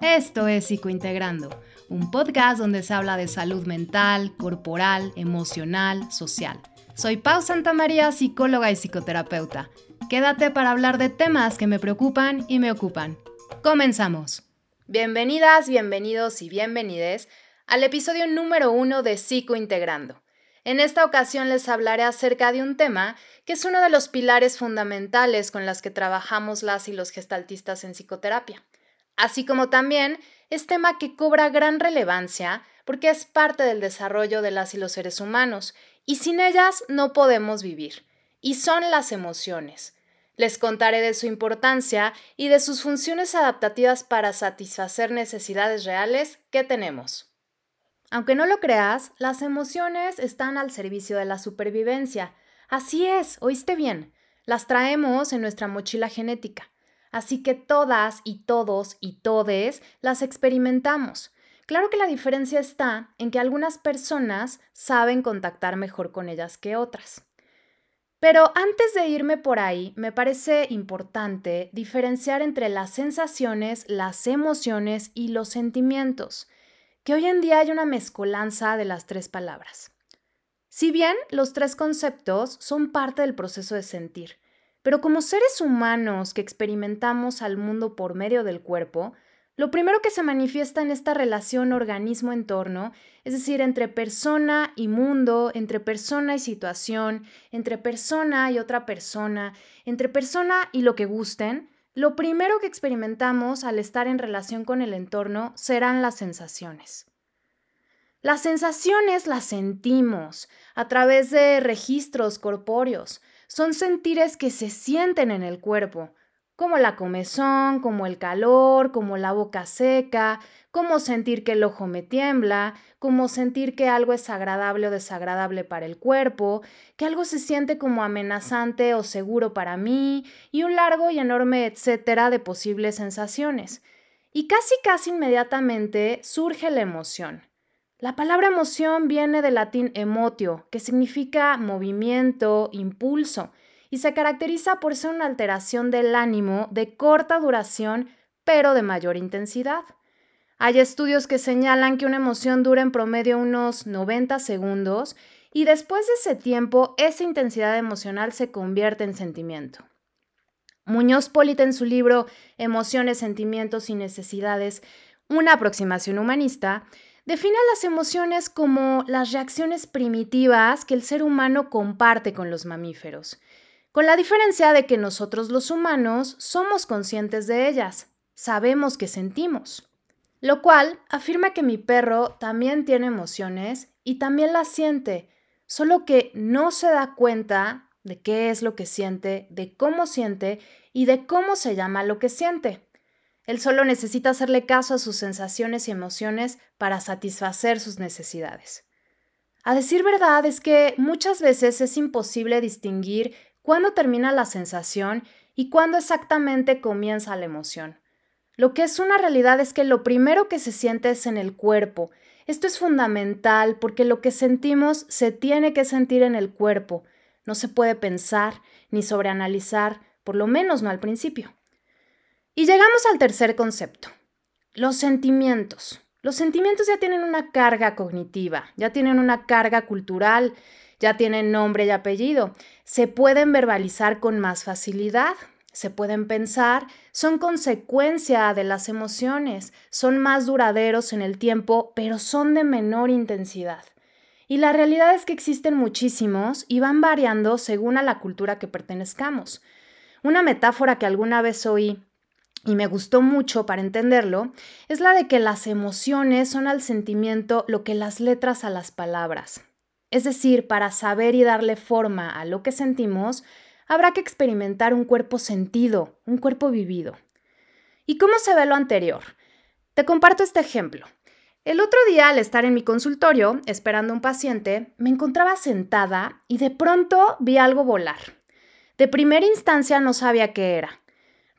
Esto es Psicointegrando, un podcast donde se habla de salud mental, corporal, emocional, social. Soy Pau Santamaría, psicóloga y psicoterapeuta. Quédate para hablar de temas que me preocupan y me ocupan. Comenzamos. Bienvenidas, bienvenidos y bienvenides al episodio número uno de Psicointegrando. En esta ocasión les hablaré acerca de un tema que es uno de los pilares fundamentales con las que trabajamos las y los gestaltistas en psicoterapia así como también es tema que cobra gran relevancia porque es parte del desarrollo de las y los seres humanos, y sin ellas no podemos vivir, y son las emociones. Les contaré de su importancia y de sus funciones adaptativas para satisfacer necesidades reales que tenemos. Aunque no lo creas, las emociones están al servicio de la supervivencia. Así es, oíste bien, las traemos en nuestra mochila genética. Así que todas y todos y todes las experimentamos. Claro que la diferencia está en que algunas personas saben contactar mejor con ellas que otras. Pero antes de irme por ahí, me parece importante diferenciar entre las sensaciones, las emociones y los sentimientos, que hoy en día hay una mezcolanza de las tres palabras. Si bien los tres conceptos son parte del proceso de sentir, pero como seres humanos que experimentamos al mundo por medio del cuerpo, lo primero que se manifiesta en esta relación organismo-entorno, es decir, entre persona y mundo, entre persona y situación, entre persona y otra persona, entre persona y lo que gusten, lo primero que experimentamos al estar en relación con el entorno serán las sensaciones. Las sensaciones las sentimos a través de registros corpóreos, son sentires que se sienten en el cuerpo, como la comezón, como el calor, como la boca seca, como sentir que el ojo me tiembla, como sentir que algo es agradable o desagradable para el cuerpo, que algo se siente como amenazante o seguro para mí, y un largo y enorme etcétera de posibles sensaciones. Y casi casi inmediatamente surge la emoción. La palabra emoción viene del latín emotio, que significa movimiento, impulso, y se caracteriza por ser una alteración del ánimo de corta duración, pero de mayor intensidad. Hay estudios que señalan que una emoción dura en promedio unos 90 segundos y después de ese tiempo esa intensidad emocional se convierte en sentimiento. Muñoz Polita en su libro Emociones, Sentimientos y Necesidades, una aproximación humanista, Define las emociones como las reacciones primitivas que el ser humano comparte con los mamíferos, con la diferencia de que nosotros los humanos somos conscientes de ellas, sabemos que sentimos. Lo cual afirma que mi perro también tiene emociones y también las siente, solo que no se da cuenta de qué es lo que siente, de cómo siente y de cómo se llama lo que siente. Él solo necesita hacerle caso a sus sensaciones y emociones para satisfacer sus necesidades. A decir verdad es que muchas veces es imposible distinguir cuándo termina la sensación y cuándo exactamente comienza la emoción. Lo que es una realidad es que lo primero que se siente es en el cuerpo. Esto es fundamental porque lo que sentimos se tiene que sentir en el cuerpo. No se puede pensar ni sobreanalizar, por lo menos no al principio. Y llegamos al tercer concepto, los sentimientos. Los sentimientos ya tienen una carga cognitiva, ya tienen una carga cultural, ya tienen nombre y apellido, se pueden verbalizar con más facilidad, se pueden pensar, son consecuencia de las emociones, son más duraderos en el tiempo, pero son de menor intensidad. Y la realidad es que existen muchísimos y van variando según a la cultura que pertenezcamos. Una metáfora que alguna vez oí y me gustó mucho para entenderlo, es la de que las emociones son al sentimiento lo que las letras a las palabras. Es decir, para saber y darle forma a lo que sentimos, habrá que experimentar un cuerpo sentido, un cuerpo vivido. ¿Y cómo se ve lo anterior? Te comparto este ejemplo. El otro día, al estar en mi consultorio, esperando a un paciente, me encontraba sentada y de pronto vi algo volar. De primera instancia no sabía qué era.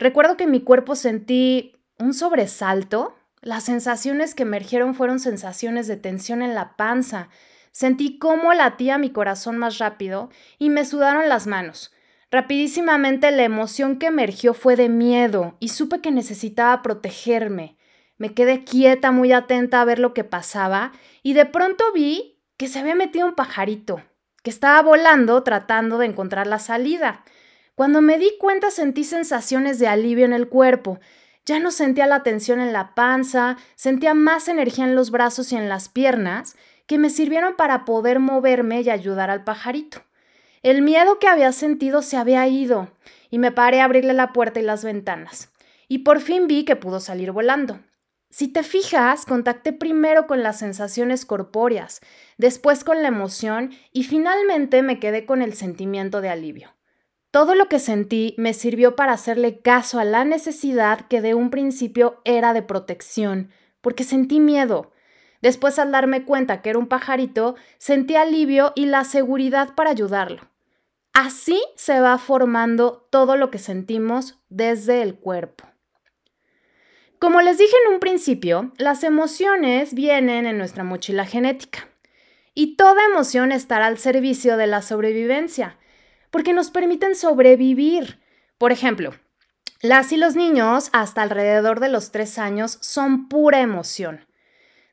Recuerdo que en mi cuerpo sentí un sobresalto. Las sensaciones que emergieron fueron sensaciones de tensión en la panza. Sentí cómo latía mi corazón más rápido y me sudaron las manos. Rapidísimamente la emoción que emergió fue de miedo y supe que necesitaba protegerme. me quedé quieta, muy atenta a ver lo que pasaba y de pronto vi que se había metido un pajarito, que estaba volando tratando de encontrar la salida. Cuando me di cuenta sentí sensaciones de alivio en el cuerpo. Ya no sentía la tensión en la panza, sentía más energía en los brazos y en las piernas que me sirvieron para poder moverme y ayudar al pajarito. El miedo que había sentido se había ido y me paré a abrirle la puerta y las ventanas. Y por fin vi que pudo salir volando. Si te fijas, contacté primero con las sensaciones corpóreas, después con la emoción y finalmente me quedé con el sentimiento de alivio. Todo lo que sentí me sirvió para hacerle caso a la necesidad que de un principio era de protección, porque sentí miedo. Después al darme cuenta que era un pajarito, sentí alivio y la seguridad para ayudarlo. Así se va formando todo lo que sentimos desde el cuerpo. Como les dije en un principio, las emociones vienen en nuestra mochila genética y toda emoción estará al servicio de la sobrevivencia, porque nos permiten sobrevivir. Por ejemplo, las y los niños hasta alrededor de los tres años son pura emoción.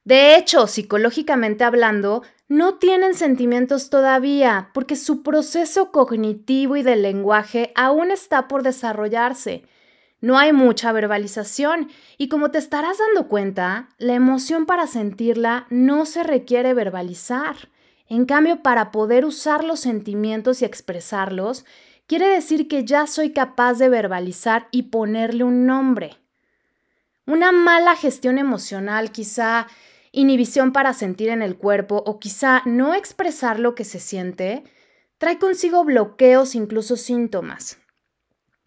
De hecho, psicológicamente hablando, no tienen sentimientos todavía porque su proceso cognitivo y del lenguaje aún está por desarrollarse. No hay mucha verbalización y como te estarás dando cuenta, la emoción para sentirla no se requiere verbalizar. En cambio, para poder usar los sentimientos y expresarlos, quiere decir que ya soy capaz de verbalizar y ponerle un nombre. Una mala gestión emocional, quizá inhibición para sentir en el cuerpo o quizá no expresar lo que se siente, trae consigo bloqueos, incluso síntomas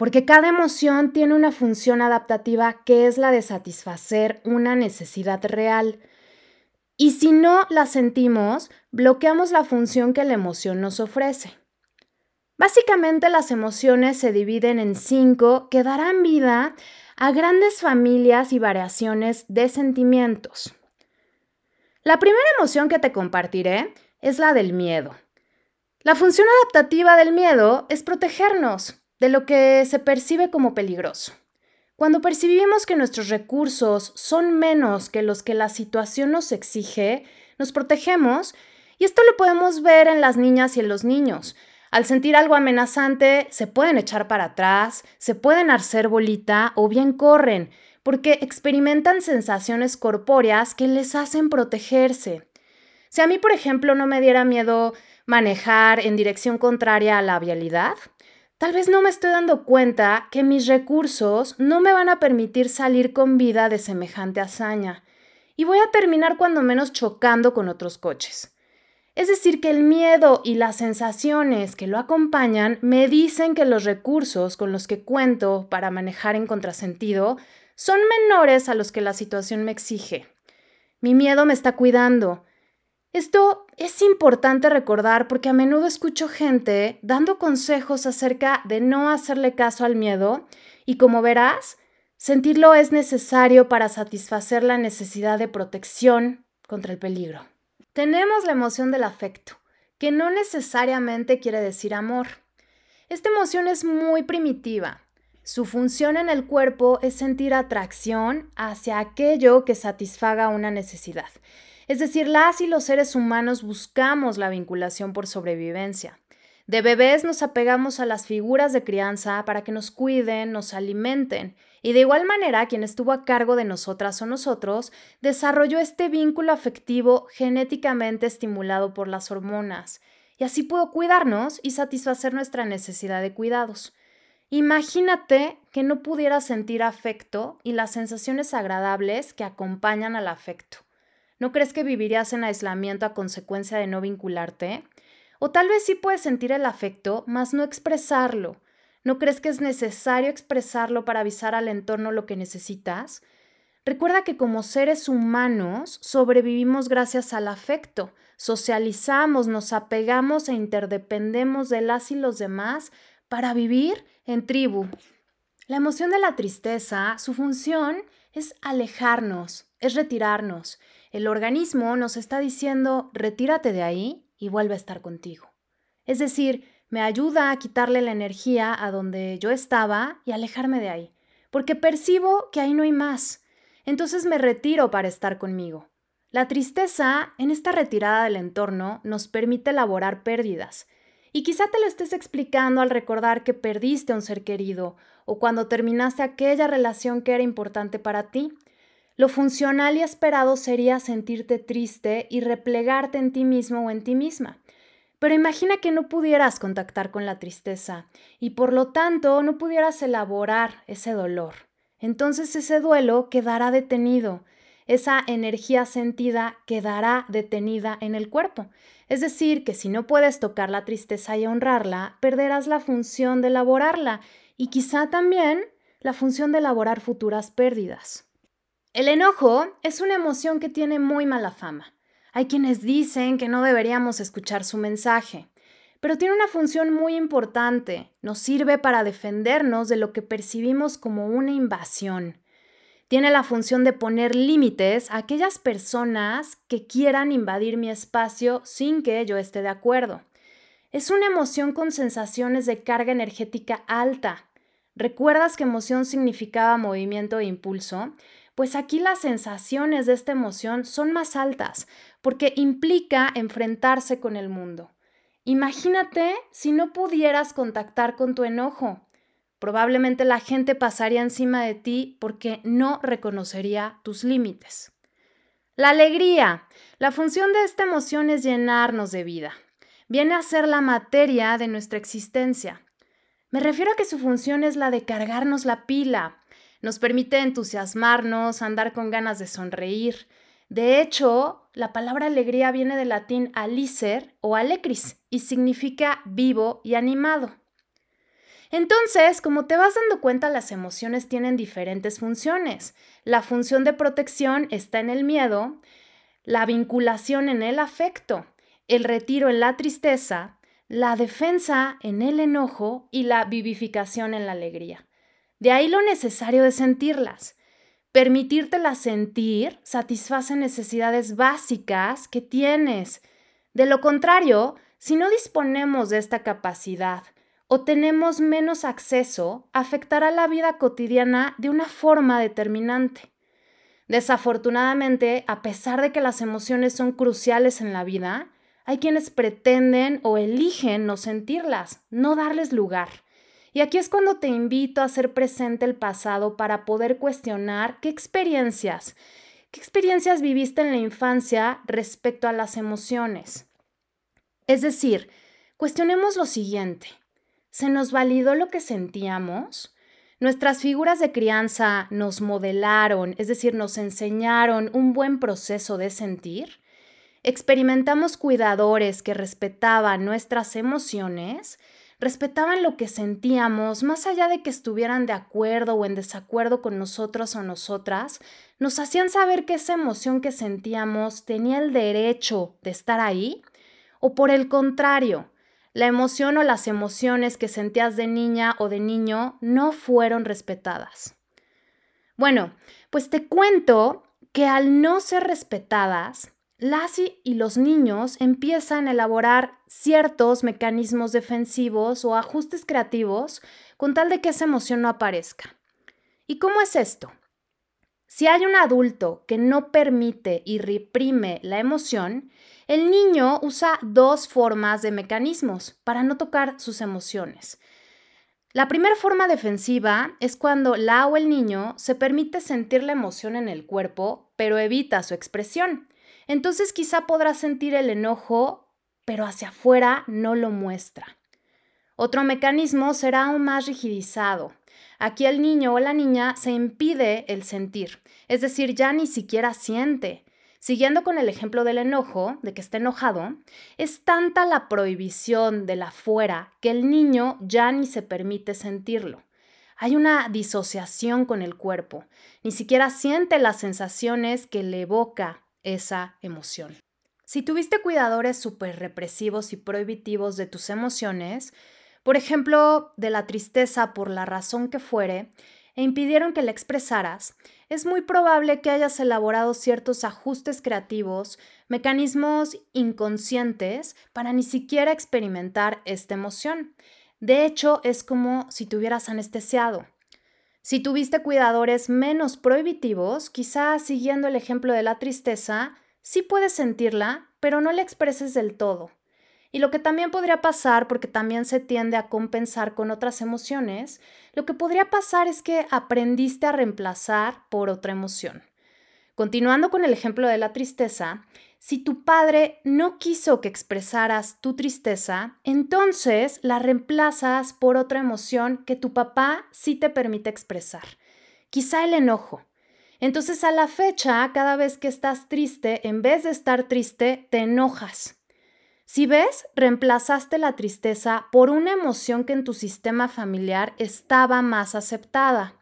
porque cada emoción tiene una función adaptativa que es la de satisfacer una necesidad real. Y si no la sentimos, bloqueamos la función que la emoción nos ofrece. Básicamente las emociones se dividen en cinco que darán vida a grandes familias y variaciones de sentimientos. La primera emoción que te compartiré es la del miedo. La función adaptativa del miedo es protegernos, de lo que se percibe como peligroso. Cuando percibimos que nuestros recursos son menos que los que la situación nos exige, nos protegemos y esto lo podemos ver en las niñas y en los niños. Al sentir algo amenazante, se pueden echar para atrás, se pueden hacer bolita o bien corren, porque experimentan sensaciones corpóreas que les hacen protegerse. Si a mí, por ejemplo, no me diera miedo manejar en dirección contraria a la vialidad, Tal vez no me estoy dando cuenta que mis recursos no me van a permitir salir con vida de semejante hazaña y voy a terminar cuando menos chocando con otros coches. Es decir, que el miedo y las sensaciones que lo acompañan me dicen que los recursos con los que cuento para manejar en contrasentido son menores a los que la situación me exige. Mi miedo me está cuidando, esto es importante recordar porque a menudo escucho gente dando consejos acerca de no hacerle caso al miedo y como verás, sentirlo es necesario para satisfacer la necesidad de protección contra el peligro. Tenemos la emoción del afecto, que no necesariamente quiere decir amor. Esta emoción es muy primitiva. Su función en el cuerpo es sentir atracción hacia aquello que satisfaga una necesidad. Es decir, las y los seres humanos buscamos la vinculación por sobrevivencia. De bebés nos apegamos a las figuras de crianza para que nos cuiden, nos alimenten, y de igual manera quien estuvo a cargo de nosotras o nosotros desarrolló este vínculo afectivo genéticamente estimulado por las hormonas, y así pudo cuidarnos y satisfacer nuestra necesidad de cuidados. Imagínate que no pudieras sentir afecto y las sensaciones agradables que acompañan al afecto. ¿No crees que vivirías en aislamiento a consecuencia de no vincularte? O tal vez sí puedes sentir el afecto, mas no expresarlo. ¿No crees que es necesario expresarlo para avisar al entorno lo que necesitas? Recuerda que como seres humanos sobrevivimos gracias al afecto, socializamos, nos apegamos e interdependemos de las y los demás para vivir en tribu. La emoción de la tristeza, su función es alejarnos, es retirarnos. El organismo nos está diciendo, retírate de ahí y vuelve a estar contigo. Es decir, me ayuda a quitarle la energía a donde yo estaba y alejarme de ahí, porque percibo que ahí no hay más. entonces me retiro para estar conmigo. La tristeza, en esta retirada del entorno, nos permite elaborar pérdidas. Y quizá te lo estés explicando al recordar que perdiste a un ser querido o cuando terminaste aquella relación que era importante para ti. Lo funcional y esperado sería sentirte triste y replegarte en ti mismo o en ti misma. Pero imagina que no pudieras contactar con la tristeza y por lo tanto no pudieras elaborar ese dolor. Entonces ese duelo quedará detenido, esa energía sentida quedará detenida en el cuerpo. Es decir, que si no puedes tocar la tristeza y honrarla, perderás la función de elaborarla y quizá también la función de elaborar futuras pérdidas. El enojo es una emoción que tiene muy mala fama. Hay quienes dicen que no deberíamos escuchar su mensaje, pero tiene una función muy importante. Nos sirve para defendernos de lo que percibimos como una invasión. Tiene la función de poner límites a aquellas personas que quieran invadir mi espacio sin que yo esté de acuerdo. Es una emoción con sensaciones de carga energética alta. ¿Recuerdas que emoción significaba movimiento e impulso? Pues aquí las sensaciones de esta emoción son más altas porque implica enfrentarse con el mundo. Imagínate si no pudieras contactar con tu enojo. Probablemente la gente pasaría encima de ti porque no reconocería tus límites. La alegría. La función de esta emoción es llenarnos de vida. Viene a ser la materia de nuestra existencia. Me refiero a que su función es la de cargarnos la pila, nos permite entusiasmarnos, andar con ganas de sonreír. De hecho, la palabra alegría viene del latín alicer o alecris y significa vivo y animado. Entonces, como te vas dando cuenta, las emociones tienen diferentes funciones. La función de protección está en el miedo, la vinculación en el afecto, el retiro en la tristeza, la defensa en el enojo y la vivificación en la alegría. De ahí lo necesario de sentirlas. Permitírtelas sentir satisface necesidades básicas que tienes. De lo contrario, si no disponemos de esta capacidad o tenemos menos acceso, afectará la vida cotidiana de una forma determinante. Desafortunadamente, a pesar de que las emociones son cruciales en la vida, hay quienes pretenden o eligen no sentirlas, no darles lugar. Y aquí es cuando te invito a hacer presente el pasado para poder cuestionar qué experiencias, qué experiencias viviste en la infancia respecto a las emociones. Es decir, cuestionemos lo siguiente. ¿Se nos validó lo que sentíamos? Nuestras figuras de crianza nos modelaron, es decir, nos enseñaron un buen proceso de sentir. Experimentamos cuidadores que respetaban nuestras emociones respetaban lo que sentíamos, más allá de que estuvieran de acuerdo o en desacuerdo con nosotros o nosotras, nos hacían saber que esa emoción que sentíamos tenía el derecho de estar ahí, o por el contrario, la emoción o las emociones que sentías de niña o de niño no fueron respetadas. Bueno, pues te cuento que al no ser respetadas, Lassie y los niños empiezan a elaborar ciertos mecanismos defensivos o ajustes creativos con tal de que esa emoción no aparezca. ¿Y cómo es esto? Si hay un adulto que no permite y reprime la emoción, el niño usa dos formas de mecanismos para no tocar sus emociones. La primera forma defensiva es cuando la o el niño se permite sentir la emoción en el cuerpo, pero evita su expresión entonces quizá podrá sentir el enojo, pero hacia afuera no lo muestra. Otro mecanismo será aún más rigidizado. Aquí el niño o la niña se impide el sentir, es decir, ya ni siquiera siente. Siguiendo con el ejemplo del enojo, de que está enojado, es tanta la prohibición de la fuera que el niño ya ni se permite sentirlo. Hay una disociación con el cuerpo, ni siquiera siente las sensaciones que le evoca esa emoción. Si tuviste cuidadores súper represivos y prohibitivos de tus emociones, por ejemplo, de la tristeza por la razón que fuere, e impidieron que la expresaras, es muy probable que hayas elaborado ciertos ajustes creativos, mecanismos inconscientes para ni siquiera experimentar esta emoción. De hecho, es como si te hubieras anestesiado. Si tuviste cuidadores menos prohibitivos, quizás siguiendo el ejemplo de la tristeza, sí puedes sentirla, pero no la expreses del todo. Y lo que también podría pasar, porque también se tiende a compensar con otras emociones, lo que podría pasar es que aprendiste a reemplazar por otra emoción. Continuando con el ejemplo de la tristeza, si tu padre no quiso que expresaras tu tristeza, entonces la reemplazas por otra emoción que tu papá sí te permite expresar. Quizá el enojo. Entonces a la fecha, cada vez que estás triste, en vez de estar triste, te enojas. Si ves, reemplazaste la tristeza por una emoción que en tu sistema familiar estaba más aceptada.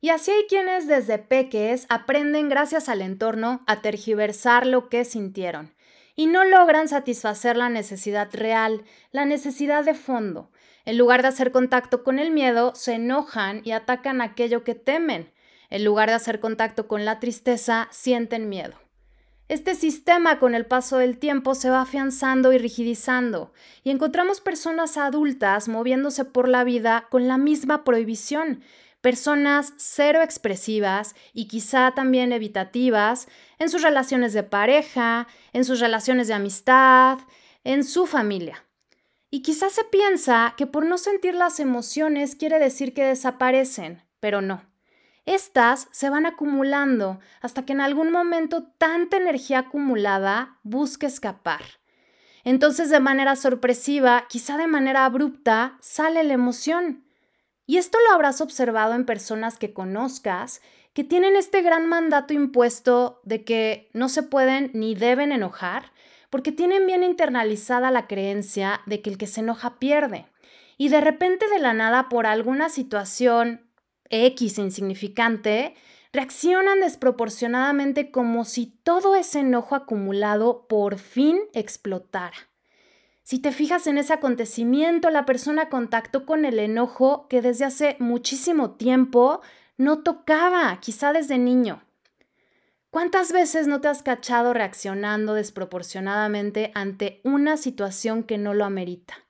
Y así hay quienes desde peques aprenden gracias al entorno a tergiversar lo que sintieron y no logran satisfacer la necesidad real, la necesidad de fondo. En lugar de hacer contacto con el miedo, se enojan y atacan aquello que temen. En lugar de hacer contacto con la tristeza, sienten miedo. Este sistema con el paso del tiempo se va afianzando y rigidizando, y encontramos personas adultas moviéndose por la vida con la misma prohibición, personas cero expresivas y quizá también evitativas en sus relaciones de pareja, en sus relaciones de amistad, en su familia. Y quizá se piensa que por no sentir las emociones quiere decir que desaparecen, pero no. Estas se van acumulando hasta que en algún momento tanta energía acumulada busque escapar. Entonces de manera sorpresiva, quizá de manera abrupta, sale la emoción. Y esto lo habrás observado en personas que conozcas que tienen este gran mandato impuesto de que no se pueden ni deben enojar porque tienen bien internalizada la creencia de que el que se enoja pierde. Y de repente de la nada por alguna situación X insignificante, reaccionan desproporcionadamente como si todo ese enojo acumulado por fin explotara. Si te fijas en ese acontecimiento, la persona contactó con el enojo que desde hace muchísimo tiempo no tocaba, quizá desde niño. ¿Cuántas veces no te has cachado reaccionando desproporcionadamente ante una situación que no lo amerita?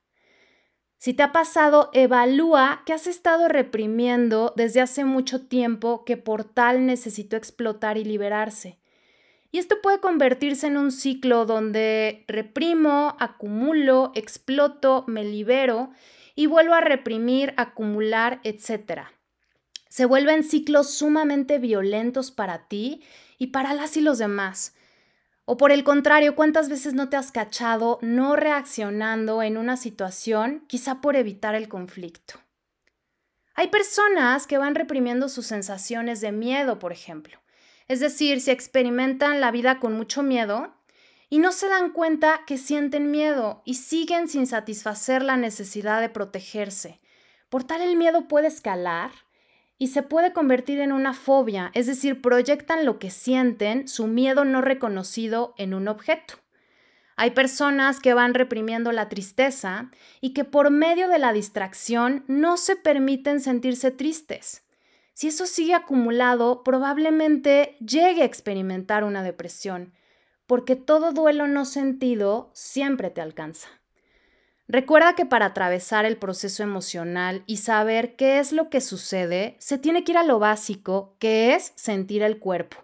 Si te ha pasado, evalúa que has estado reprimiendo desde hace mucho tiempo que por tal necesitó explotar y liberarse. Y esto puede convertirse en un ciclo donde reprimo, acumulo, exploto, me libero y vuelvo a reprimir, acumular, etc. Se vuelven ciclos sumamente violentos para ti y para las y los demás. O por el contrario, ¿cuántas veces no te has cachado no reaccionando en una situación, quizá por evitar el conflicto? Hay personas que van reprimiendo sus sensaciones de miedo, por ejemplo. Es decir, si experimentan la vida con mucho miedo y no se dan cuenta que sienten miedo y siguen sin satisfacer la necesidad de protegerse. Por tal el miedo puede escalar y se puede convertir en una fobia, es decir, proyectan lo que sienten, su miedo no reconocido, en un objeto. Hay personas que van reprimiendo la tristeza y que por medio de la distracción no se permiten sentirse tristes. Si eso sigue acumulado, probablemente llegue a experimentar una depresión, porque todo duelo no sentido siempre te alcanza. Recuerda que para atravesar el proceso emocional y saber qué es lo que sucede, se tiene que ir a lo básico, que es sentir el cuerpo.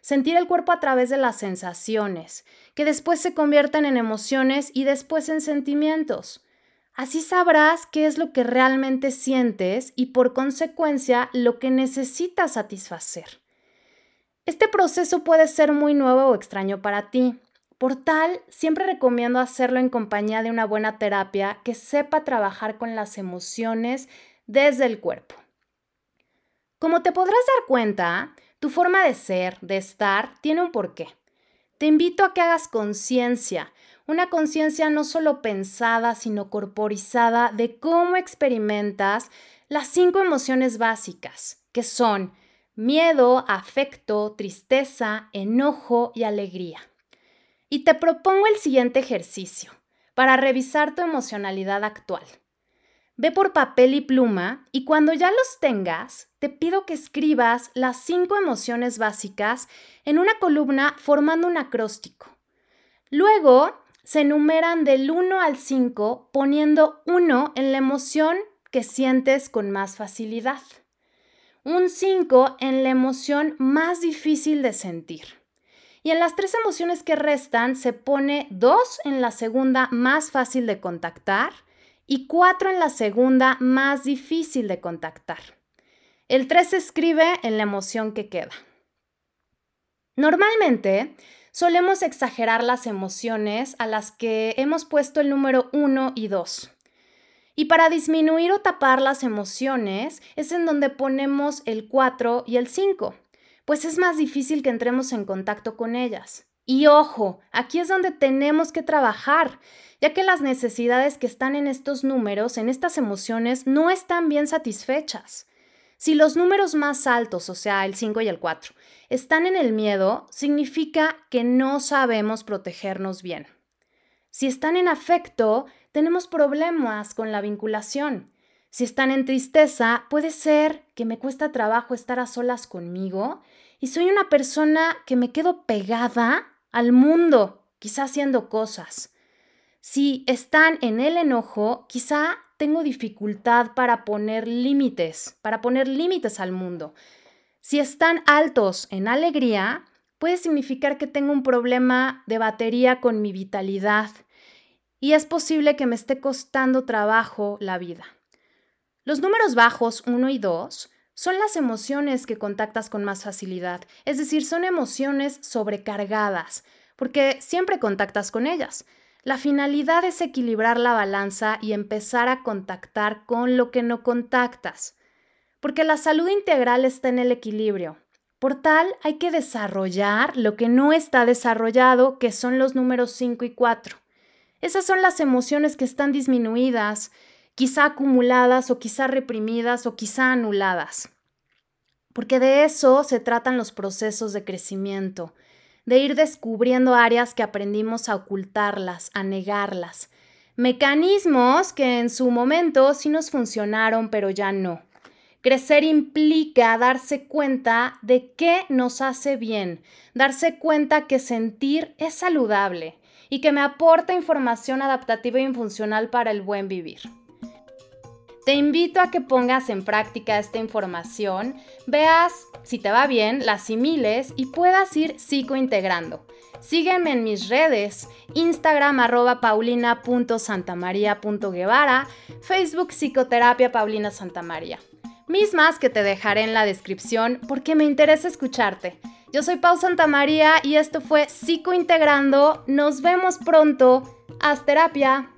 Sentir el cuerpo a través de las sensaciones, que después se convierten en emociones y después en sentimientos. Así sabrás qué es lo que realmente sientes y por consecuencia lo que necesitas satisfacer. Este proceso puede ser muy nuevo o extraño para ti, por tal, siempre recomiendo hacerlo en compañía de una buena terapia que sepa trabajar con las emociones desde el cuerpo. Como te podrás dar cuenta, tu forma de ser, de estar, tiene un porqué. Te invito a que hagas conciencia, una conciencia no solo pensada, sino corporizada de cómo experimentas las cinco emociones básicas, que son miedo, afecto, tristeza, enojo y alegría. Y te propongo el siguiente ejercicio para revisar tu emocionalidad actual. Ve por papel y pluma y cuando ya los tengas, te pido que escribas las cinco emociones básicas en una columna formando un acróstico. Luego, se enumeran del 1 al 5 poniendo 1 en la emoción que sientes con más facilidad. un 5 en la emoción más difícil de sentir. Y en las tres emociones que restan se pone 2 en la segunda más fácil de contactar y 4 en la segunda más difícil de contactar. El 3 se escribe en la emoción que queda. Normalmente solemos exagerar las emociones a las que hemos puesto el número 1 y 2. Y para disminuir o tapar las emociones es en donde ponemos el 4 y el 5, pues es más difícil que entremos en contacto con ellas. Y ojo, aquí es donde tenemos que trabajar, ya que las necesidades que están en estos números, en estas emociones, no están bien satisfechas. Si los números más altos, o sea, el 5 y el 4, están en el miedo, significa que no sabemos protegernos bien. Si están en afecto, tenemos problemas con la vinculación. Si están en tristeza, puede ser que me cuesta trabajo estar a solas conmigo y soy una persona que me quedo pegada al mundo, quizá haciendo cosas. Si están en el enojo, quizá tengo dificultad para poner límites, para poner límites al mundo. Si están altos en alegría, puede significar que tengo un problema de batería con mi vitalidad y es posible que me esté costando trabajo la vida. Los números bajos 1 y 2 son las emociones que contactas con más facilidad, es decir, son emociones sobrecargadas, porque siempre contactas con ellas. La finalidad es equilibrar la balanza y empezar a contactar con lo que no contactas, porque la salud integral está en el equilibrio. Por tal, hay que desarrollar lo que no está desarrollado, que son los números 5 y 4. Esas son las emociones que están disminuidas, quizá acumuladas o quizá reprimidas o quizá anuladas. Porque de eso se tratan los procesos de crecimiento, de ir descubriendo áreas que aprendimos a ocultarlas, a negarlas, mecanismos que en su momento sí nos funcionaron, pero ya no. Crecer implica darse cuenta de qué nos hace bien, darse cuenta que sentir es saludable, y que me aporta información adaptativa y funcional para el buen vivir. Te invito a que pongas en práctica esta información, veas si te va bien, la asimiles y puedas ir psicointegrando. Sígueme en mis redes, Instagram arroba paulina.santamaria.guevara, Facebook Psicoterapia Paulina Santamaría. Mismas que te dejaré en la descripción porque me interesa escucharte. Yo soy Pau Santamaría y esto fue Psicointegrando. Nos vemos pronto. Haz terapia.